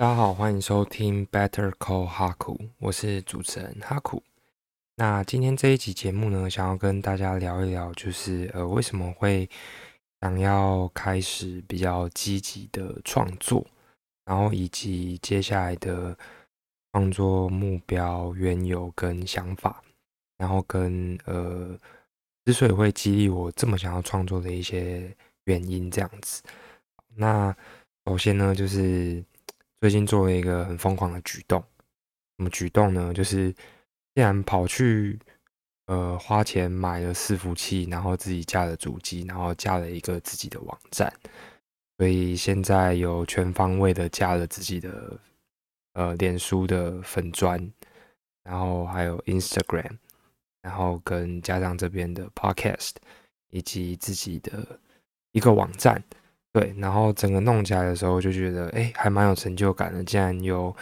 大家好，欢迎收听 Better Call 哈库，我是主持人哈库。那今天这一集节目呢，想要跟大家聊一聊，就是呃，为什么会想要开始比较积极的创作，然后以及接下来的创作目标、缘由跟想法，然后跟呃，之所以会激励我这么想要创作的一些原因，这样子。那首先呢，就是最近做了一个很疯狂的举动。什么举动呢？就是竟然跑去呃花钱买了伺服器，然后自己架了主机，然后架了一个自己的网站。所以现在有全方位的架了自己的呃脸书的粉砖，然后还有 Instagram，然后跟加上这边的 Podcast，以及自己的一个网站。对，然后整个弄起来的时候就觉得，哎，还蛮有成就感的。竟然有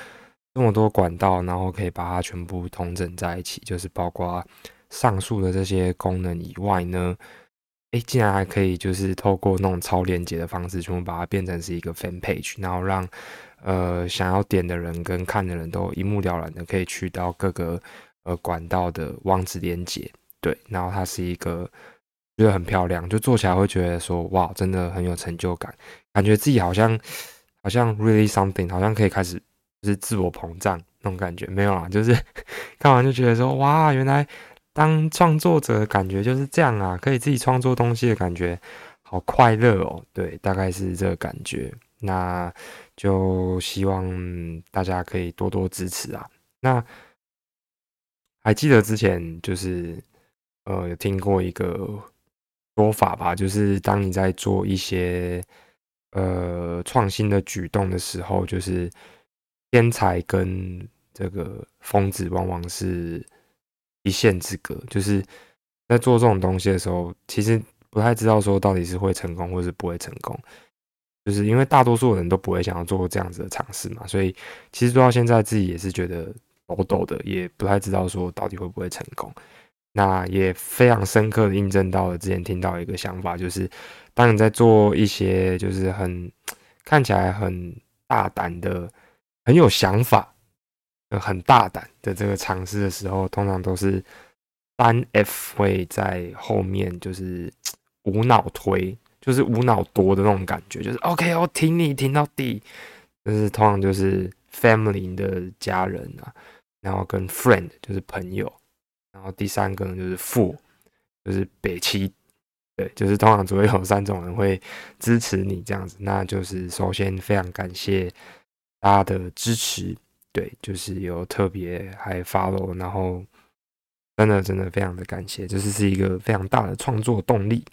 这么多管道，然后可以把它全部统整在一起，就是包括上述的这些功能以外呢，哎，竟然还可以就是透过那种超链接的方式，全部把它变成是一个 fan page，然后让呃想要点的人跟看的人都一目了然的可以去到各个呃管道的网址连接。对，然后它是一个。觉得很漂亮，就做起来会觉得说哇，真的很有成就感，感觉自己好像好像 really something，好像可以开始就是自我膨胀那种感觉。没有啊，就是 看完就觉得说哇，原来当创作者的感觉就是这样啊，可以自己创作东西的感觉，好快乐哦。对，大概是这个感觉。那就希望大家可以多多支持啊。那还记得之前就是呃有听过一个。说法吧，就是当你在做一些呃创新的举动的时候，就是天才跟这个疯子往往是一线之隔。就是在做这种东西的时候，其实不太知道说到底是会成功或是不会成功，就是因为大多数人都不会想要做这样子的尝试嘛，所以其实做到现在自己也是觉得抖抖的，也不太知道说到底会不会成功。那也非常深刻的印证到了之前听到一个想法，就是当你在做一些就是很看起来很大胆的、很有想法、很大胆的这个尝试的时候，通常都是三 F 会在后面，就是 无脑推，就是无脑夺的那种感觉，就是 OK，我挺你挺到底。就是通常就是 family 的家人啊，然后跟 friend 就是朋友。然后第三个呢，就是富，就是北七，对，就是通常只会有三种人会支持你这样子。那就是首先非常感谢大家的支持，对，就是有特别还 follow，然后真的真的非常的感谢，这是是一个非常大的创作动力。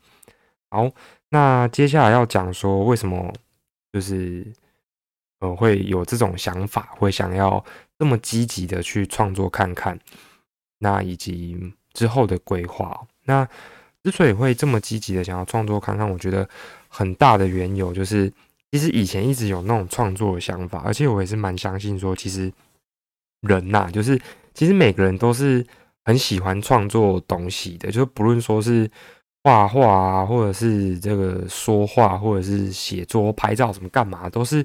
好，那接下来要讲说为什么就是呃会有这种想法，会想要这么积极的去创作看看。那以及之后的规划，那之所以会这么积极的想要创作看看，我觉得很大的缘由就是，其实以前一直有那种创作的想法，而且我也是蛮相信说，其实人呐，就是其实每个人都是很喜欢创作东西的，就是不论说是画画啊，或者是这个说话，或者是写作、拍照什么干嘛，都是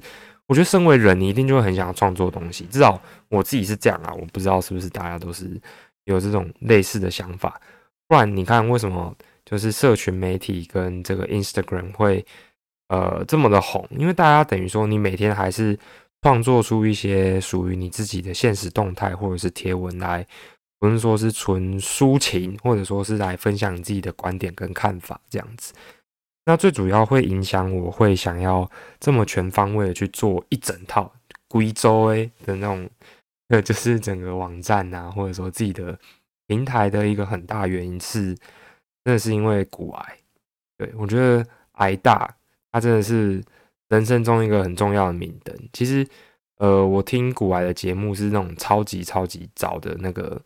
我觉得身为人，你一定就会很想要创作东西。至少我自己是这样啊，我不知道是不是大家都是。有这种类似的想法，不然你看为什么就是社群媒体跟这个 Instagram 会呃这么的红？因为大家等于说你每天还是创作出一些属于你自己的现实动态或者是贴文来，不是说是纯抒情，或者说是来分享你自己的观点跟看法这样子。那最主要会影响我会想要这么全方位的去做一整套贵州诶的那种。那就是整个网站啊，或者说自己的平台的一个很大原因是，真的是因为骨癌。对我觉得癌大，它真的是人生中一个很重要的明灯。其实，呃，我听骨癌的节目是那种超级超级早的那个，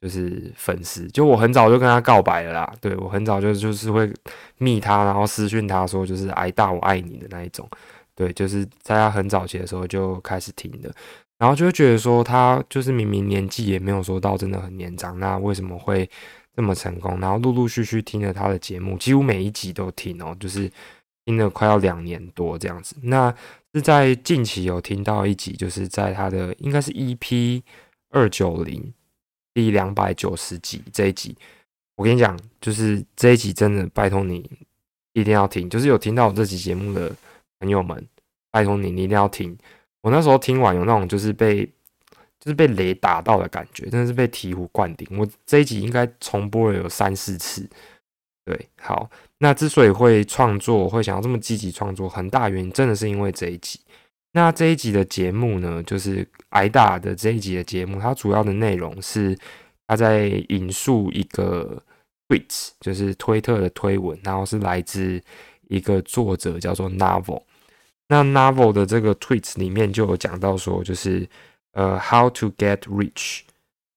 就是粉丝，就我很早就跟他告白了啦。对我很早就就是会密他，然后私讯他说就是癌大我爱你的那一种。对，就是在他很早期的时候就开始听的。然后就会觉得说，他就是明明年纪也没有说到真的很年长，那为什么会这么成功？然后陆陆续续听了他的节目，几乎每一集都听哦，就是听了快要两年多这样子。那是在近期有听到一集，就是在他的应该是 EP 二九零第两百九十集这一集。我跟你讲，就是这一集真的拜托你一定要听，就是有听到我这集节目的朋友们，拜托你你一定要听。我那时候听完有那种就是被就是被雷打到的感觉，真的是被醍醐灌顶。我这一集应该重播了有三四次。对，好。那之所以会创作，会想要这么积极创作，很大原因真的是因为这一集。那这一集的节目呢，就是挨打的这一集的节目，它主要的内容是他在引述一个 tweet，就是推特的推文，然后是来自一个作者叫做 Novel。那 Novel 的这个 tweets 里面就有讲到说，就是呃，how to get rich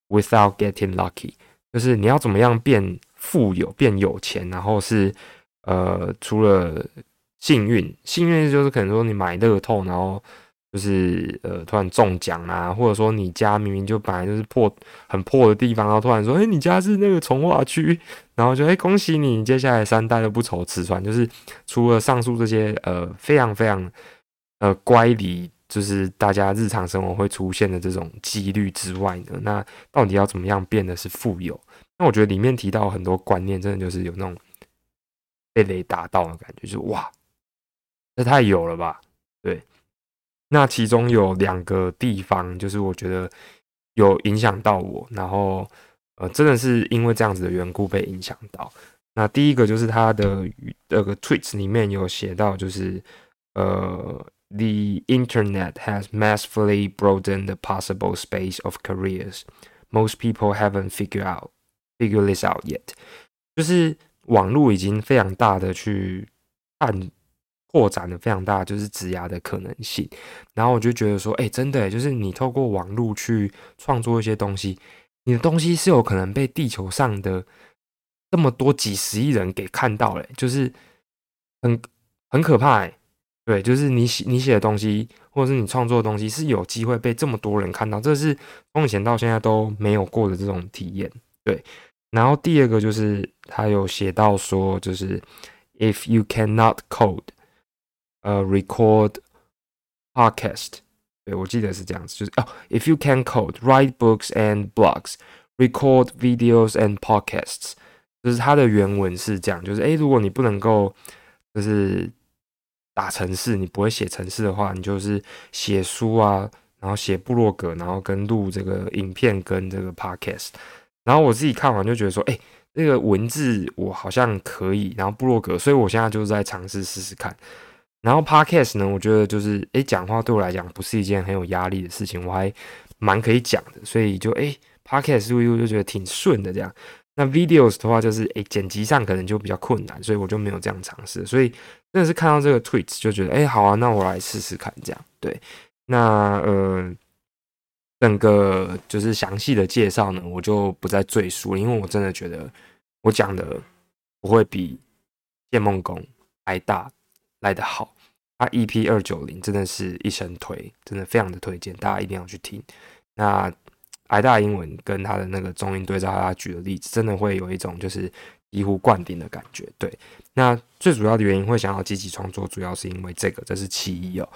without getting lucky，就是你要怎么样变。富有变有钱，然后是呃，除了幸运，幸运就是可能说你买乐透，然后就是呃突然中奖啊，或者说你家明明就本来就是破很破的地方，然后突然说，哎，你家是那个从化区，然后就哎恭喜你，接下来三代都不愁吃穿。就是除了上述这些呃非常非常呃乖离，就是大家日常生活会出现的这种几率之外呢，那到底要怎么样变得是富有？那我觉得里面提到很多观念，真的就是有那种被雷打到的感觉，就是哇，这太有了吧？对。那其中有两个地方，就是我觉得有影响到我，然后呃，真的是因为这样子的缘故被影响到。那第一个就是他的那个 tweets 里面有写到，就是呃，the internet has massively broadened the possible space of careers most people haven't figured out。Figure this out yet，就是网络已经非常大的去按扩展了非常大，就是职涯的可能性。然后我就觉得说，哎，真的，就是你透过网络去创作一些东西，你的东西是有可能被地球上的这么多几十亿人给看到了，就是很很可怕。哎，对，就是你写你写的东西，或者是你创作的东西，是有机会被这么多人看到，这是从以前到现在都没有过的这种体验。对。然后第二个就是他有写到说，就是 if you cannot code，呃，record podcast，对我记得是这样子，就是哦，if you can code，write books and blogs，record videos and podcasts，就是它的原文是这样，就是诶，如果你不能够就是打城市，你不会写城市的话，你就是写书啊，然后写部落格，然后跟录这个影片跟这个 podcast。然后我自己看完就觉得说，哎，那个文字我好像可以，然后部落格，所以我现在就是在尝试试试看。然后 podcast 呢，我觉得就是，哎，讲话对我来讲不是一件很有压力的事情，我还蛮可以讲的，所以就哎，podcast 录一录就觉得挺顺的这样。那 videos 的话，就是哎，剪辑上可能就比较困难，所以我就没有这样尝试。所以真的是看到这个 tweets 就觉得，哎，好啊，那我来试试看这样。对，那呃。整个就是详细的介绍呢，我就不再赘述了，因为我真的觉得我讲的不会比建梦宫还大来得好。他 EP 二九零真的是一生推，真的非常的推荐，大家一定要去听。那挨大英文跟他的那个中英对照，他举的例子，真的会有一种就是醍醐灌顶的感觉。对，那最主要的原因会想要积极创作，主要是因为这个，这是其一哦。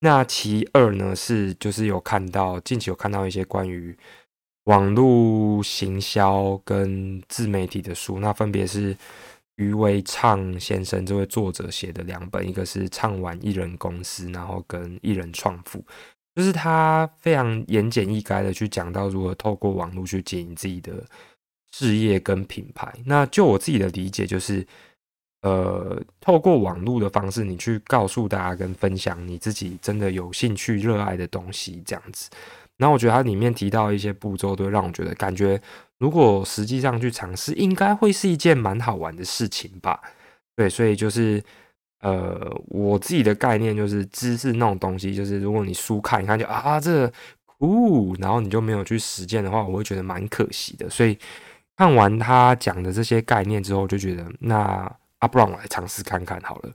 那其二呢，是就是有看到近期有看到一些关于网络行销跟自媒体的书，那分别是余威畅先生这位作者写的两本，一个是《唱完艺人公司》，然后跟《艺人创富》，就是他非常言简意赅的去讲到如何透过网络去经营自己的事业跟品牌。那就我自己的理解，就是。呃，透过网络的方式，你去告诉大家跟分享你自己真的有兴趣、热爱的东西，这样子。然后我觉得它里面提到一些步骤，都让我觉得感觉，如果实际上去尝试，应该会是一件蛮好玩的事情吧。对，所以就是呃，我自己的概念就是知识那种东西，就是如果你书看一看就啊这酷，然后你就没有去实践的话，我会觉得蛮可惜的。所以看完他讲的这些概念之后，就觉得那。啊，不然我来尝试看看好了，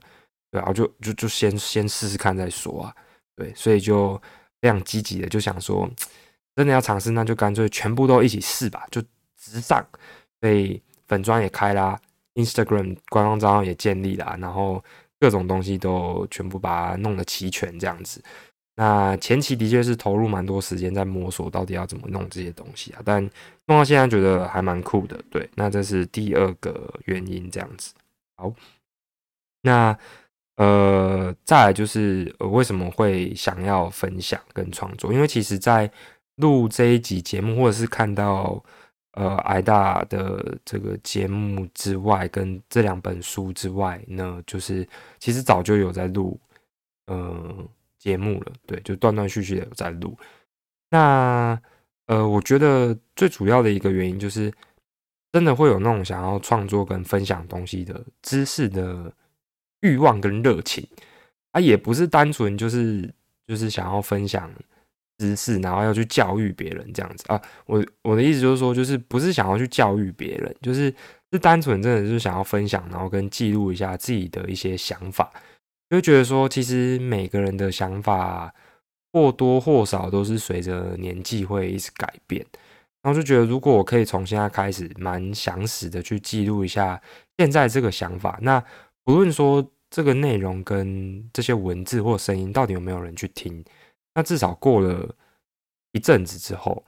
对啊，就就就先先试试看再说啊，对，所以就非常积极的就想说，真的要尝试，那就干脆全部都一起试吧，就直上，所以粉砖也开啦，Instagram 官方账号也建立啦，然后各种东西都全部把它弄得齐全这样子。那前期的确是投入蛮多时间在摸索到底要怎么弄这些东西啊，但弄到现在觉得还蛮酷的。对，那这是第二个原因这样子。好，那呃，再来就是呃为什么会想要分享跟创作？因为其实在录这一集节目，或者是看到呃挨大的这个节目之外，跟这两本书之外呢，就是其实早就有在录，呃。节目了，对，就断断续续的有在录。那呃，我觉得最主要的一个原因就是，真的会有那种想要创作跟分享东西的知识的欲望跟热情啊，也不是单纯就是就是想要分享知识，然后要去教育别人这样子啊。我我的意思就是说，就是不是想要去教育别人，就是是单纯真的是想要分享，然后跟记录一下自己的一些想法。就觉得说，其实每个人的想法或多或少都是随着年纪会一直改变。然后就觉得，如果我可以从现在开始，蛮详实的去记录一下现在这个想法，那不论说这个内容跟这些文字或声音到底有没有人去听，那至少过了一阵子之后，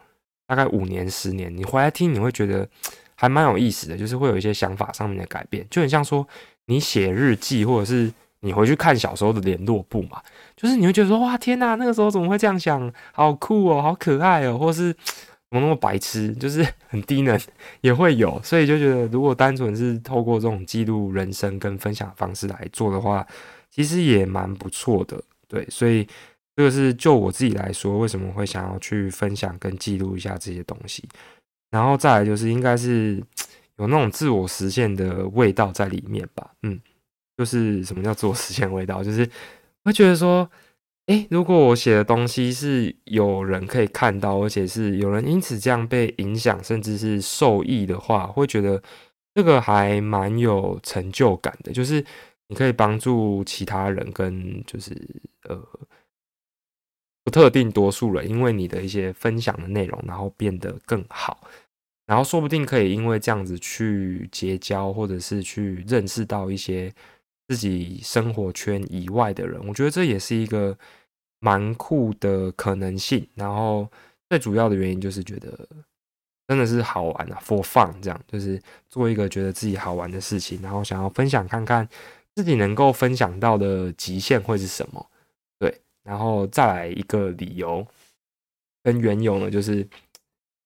大概五年、十年，你回来听，你会觉得还蛮有意思的，就是会有一些想法上面的改变，就很像说你写日记或者是。你回去看小时候的联络簿嘛，就是你会觉得说哇天哪，那个时候怎么会这样想，好酷哦，好可爱哦，或是怎么那么白痴，就是 很低能也会有，所以就觉得如果单纯是透过这种记录人生跟分享方式来做的话，其实也蛮不错的，对，所以这个是就我自己来说，为什么会想要去分享跟记录一下这些东西，然后再来就是应该是有那种自我实现的味道在里面吧，嗯。就是什么叫做实现味道？就是会觉得说，诶，如果我写的东西是有人可以看到，而且是有人因此这样被影响，甚至是受益的话，会觉得这个还蛮有成就感的。就是你可以帮助其他人，跟就是呃特定多数人，因为你的一些分享的内容，然后变得更好，然后说不定可以因为这样子去结交，或者是去认识到一些。自己生活圈以外的人，我觉得这也是一个蛮酷的可能性。然后最主要的原因就是觉得真的是好玩啊，for fun，这样就是做一个觉得自己好玩的事情，然后想要分享看看自己能够分享到的极限会是什么。对，然后再来一个理由跟缘由呢，就是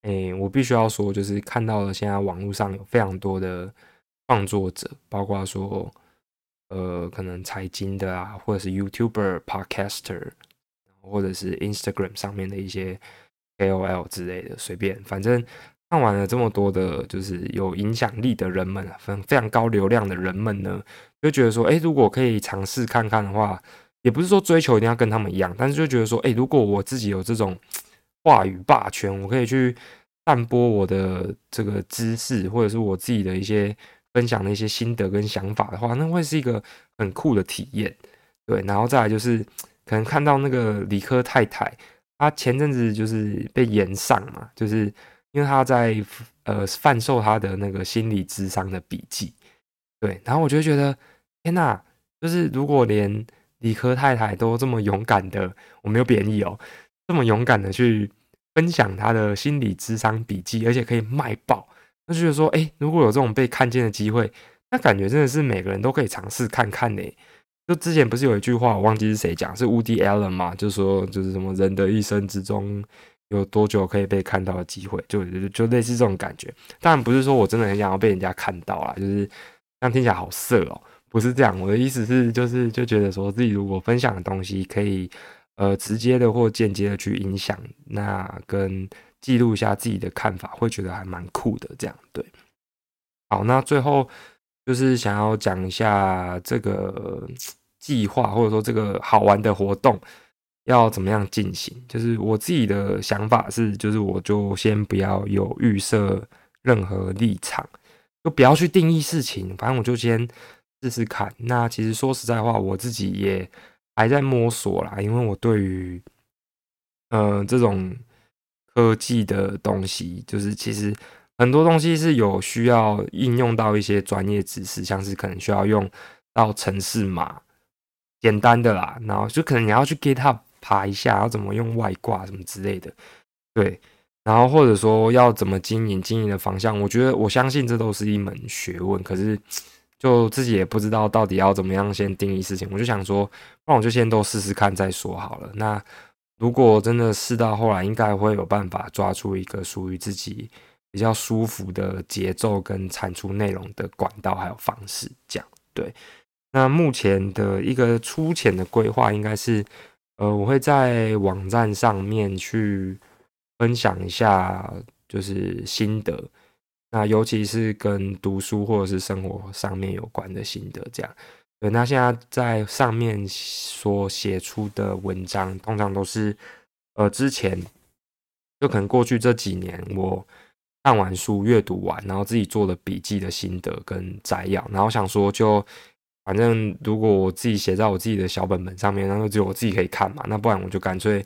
诶，我必须要说，就是看到了现在网络上有非常多的创作者，包括说。呃，可能财经的啊，或者是 YouTuber、Podcaster，或者是 Instagram 上面的一些 KOL 之类的，随便，反正看完了这么多的，就是有影响力的人们，非常非常高流量的人们呢，就觉得说，哎，如果可以尝试看看的话，也不是说追求一定要跟他们一样，但是就觉得说，哎，如果我自己有这种话语霸权，我可以去散播我的这个知识，或者是我自己的一些。分享的一些心得跟想法的话，那会是一个很酷的体验，对。然后再来就是，可能看到那个理科太太，她前阵子就是被延上嘛，就是因为她在呃贩售她的那个心理智商的笔记，对。然后我就觉得，天哪，就是如果连理科太太都这么勇敢的，我没有贬义哦，这么勇敢的去分享她的心理智商笔记，而且可以卖爆。那就是说，哎，如果有这种被看见的机会，那感觉真的是每个人都可以尝试看看呢。就之前不是有一句话，我忘记是谁讲，是 UDL 嘛？就说就是什么人的一生之中有多久可以被看到的机会，就就类似这种感觉。当然不是说我真的很想要被人家看到啊，就是这样听起来好色哦，不是这样。我的意思是，就是就觉得说自己如果分享的东西可以呃直接的或间接的去影响，那跟。记录一下自己的看法，会觉得还蛮酷的。这样对，好，那最后就是想要讲一下这个计划，或者说这个好玩的活动要怎么样进行。就是我自己的想法是，就是我就先不要有预设任何立场，就不要去定义事情，反正我就先试试看。那其实说实在话，我自己也还在摸索啦，因为我对于嗯这种。科技的东西，就是其实很多东西是有需要应用到一些专业知识，像是可能需要用到城市码，简单的啦，然后就可能你要去 GitHub 爬一下，要怎么用外挂什么之类的，对，然后或者说要怎么经营，经营的方向，我觉得我相信这都是一门学问，可是就自己也不知道到底要怎么样先定义事情，我就想说，那我就先都试试看再说好了。那如果真的试到后来，应该会有办法抓出一个属于自己比较舒服的节奏跟产出内容的管道还有方式，这样对。那目前的一个粗浅的规划，应该是，呃，我会在网站上面去分享一下，就是心得，那尤其是跟读书或者是生活上面有关的心得，这样。对，那现在在上面所写出的文章，通常都是，呃，之前就可能过去这几年我看完书、阅读完，然后自己做了笔记的心得跟摘要，然后想说就。反正如果我自己写在我自己的小本本上面，那就只有我自己可以看嘛。那不然我就干脆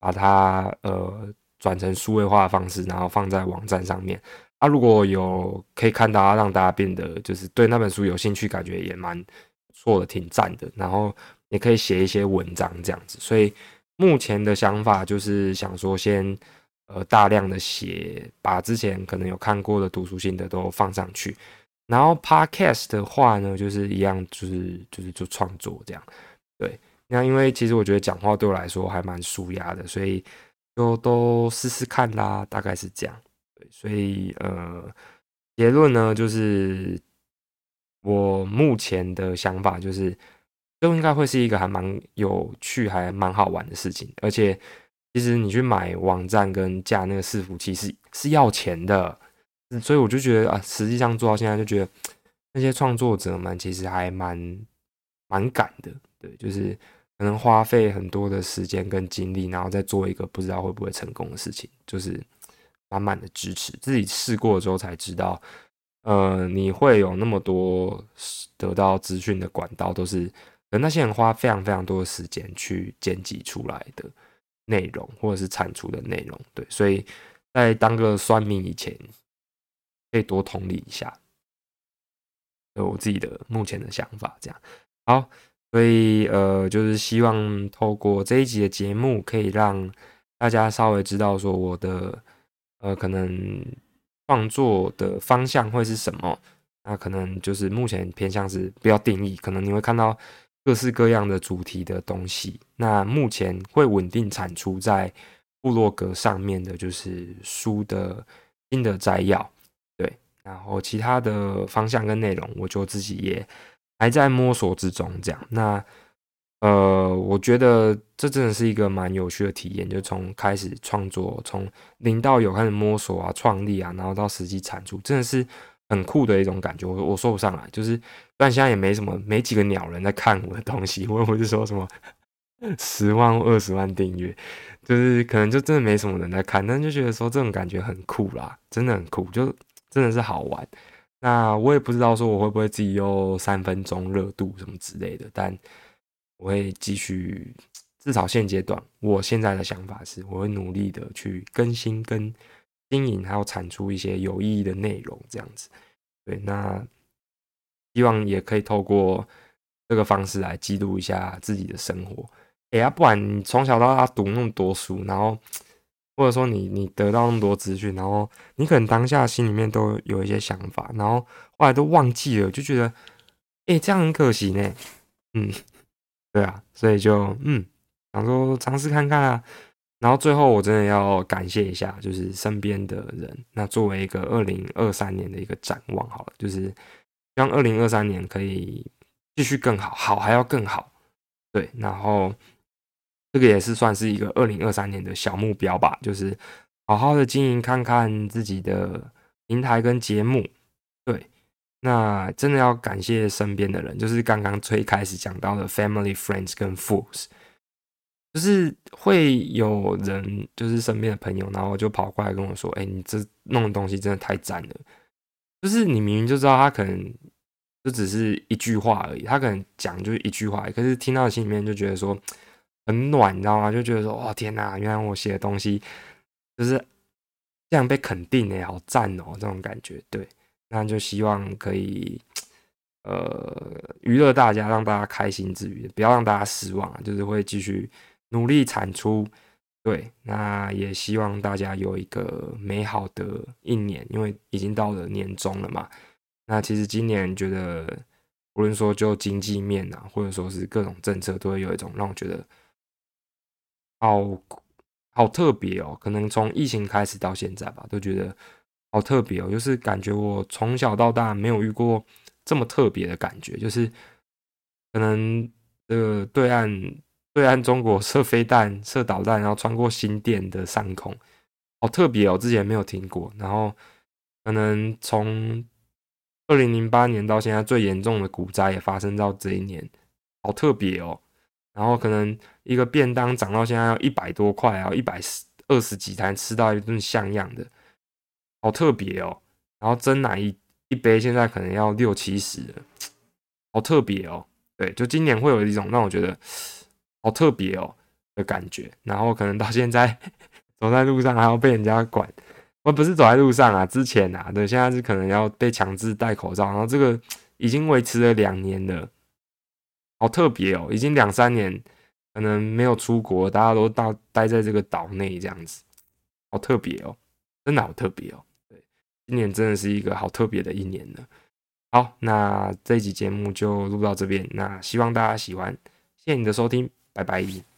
把它呃转成数位化的方式，然后放在网站上面。啊，如果有可以看到，让大家变得就是对那本书有兴趣，感觉也蛮错的，挺赞的。然后也可以写一些文章这样子。所以目前的想法就是想说，先呃大量的写，把之前可能有看过的读书心得都放上去。然后 podcast 的话呢，就是一样，就是就是做创作这样，对。那因为其实我觉得讲话对我来说还蛮舒压的，所以就都试试看啦，大概是这样。所以呃，结论呢就是我目前的想法就是，都应该会是一个还蛮有趣、还蛮好玩的事情。而且其实你去买网站跟架那个伺服器是是要钱的。所以我就觉得啊，实际上做到现在就觉得那些创作者们其实还蛮蛮赶的，对，就是可能花费很多的时间跟精力，然后再做一个不知道会不会成功的事情，就是满满的支持。自己试过之后才知道，呃，你会有那么多得到资讯的管道，都是那些人花非常非常多的时间去剪辑出来的内容，或者是产出的内容，对。所以在当个算命以前。可以多同理一下，有我自己的目前的想法，这样好，所以呃，就是希望透过这一集的节目，可以让大家稍微知道说我的呃可能创作的方向会是什么。那可能就是目前偏向是不要定义，可能你会看到各式各样的主题的东西。那目前会稳定产出在部落格上面的，就是书的新的摘要。对然后其他的方向跟内容，我就自己也还在摸索之中。这样，那呃，我觉得这真的是一个蛮有趣的体验，就从开始创作，从零到有开始摸索啊、创立啊，然后到实际产出，真的是很酷的一种感觉。我我说不上来，就是但现在也没什么，没几个鸟人在看我的东西，我不是说什么 十万、二十万订阅，就是可能就真的没什么人在看，但就觉得说这种感觉很酷啦，真的很酷，就。真的是好玩，那我也不知道说我会不会自己又三分钟热度什么之类的，但我会继续，至少现阶段，我现在的想法是，我会努力的去更新、跟经营，还有产出一些有意义的内容，这样子。对，那希望也可以透过这个方式来记录一下自己的生活。哎呀，不然你从小到大读那么多书，然后。或者说你你得到那么多资讯，然后你可能当下心里面都有一些想法，然后后来都忘记了，就觉得，哎，这样很可惜呢。嗯，对啊，所以就嗯，想说尝试看看啊。然后最后我真的要感谢一下，就是身边的人。那作为一个二零二三年的一个展望，好了，就是让二零二三年可以继续更好，好还要更好。对，然后。这个也是算是一个二零二三年的小目标吧，就是好好的经营看看自己的平台跟节目。那真的要感谢身边的人，就是刚刚最开始讲到的 family、friends 跟 fools，就是会有人，就是身边的朋友，然后就跑过来跟我说：“哎，你这弄的东西真的太赞了。”就是你明明就知道他可能就只是一句话而已，他可能讲就是一句话，可是听到心里面就觉得说。很暖，你知道吗？就觉得说，哇，天哪！原来我写的东西就是这样被肯定诶，好赞哦，这种感觉。对，那就希望可以呃娱乐大家，让大家开心之余，不要让大家失望，就是会继续努力产出。对，那也希望大家有一个美好的一年，因为已经到了年终了嘛。那其实今年觉得，无论说就经济面啊，或者说是各种政策，都会有一种让我觉得好好特别哦。可能从疫情开始到现在吧，都觉得好特别哦。就是感觉我从小到大没有遇过这么特别的感觉，就是可能这个对岸。对岸中国射飞弹、射导弹，然后穿过新店的上空，好特别哦！之前没有听过。然后可能从二零零八年到现在，最严重的股灾也发生到这一年，好特别哦。然后可能一个便当涨到现在要一百多块啊，一百二十几台吃到一顿像样的，好特别哦。然后真奶一一杯现在可能要六七十，好特别哦。对，就今年会有一种让我觉得。好特别哦的感觉，然后可能到现在 走在路上还要被人家管，我不是走在路上啊，之前啊，对，现在是可能要被强制戴口罩，然后这个已经维持了两年了，好特别哦，已经两三年可能没有出国，大家都到待在这个岛内这样子，好特别哦，真的好特别哦，今年真的是一个好特别的一年呢。好，那这一集节目就录到这边，那希望大家喜欢，谢谢你的收听。拜拜。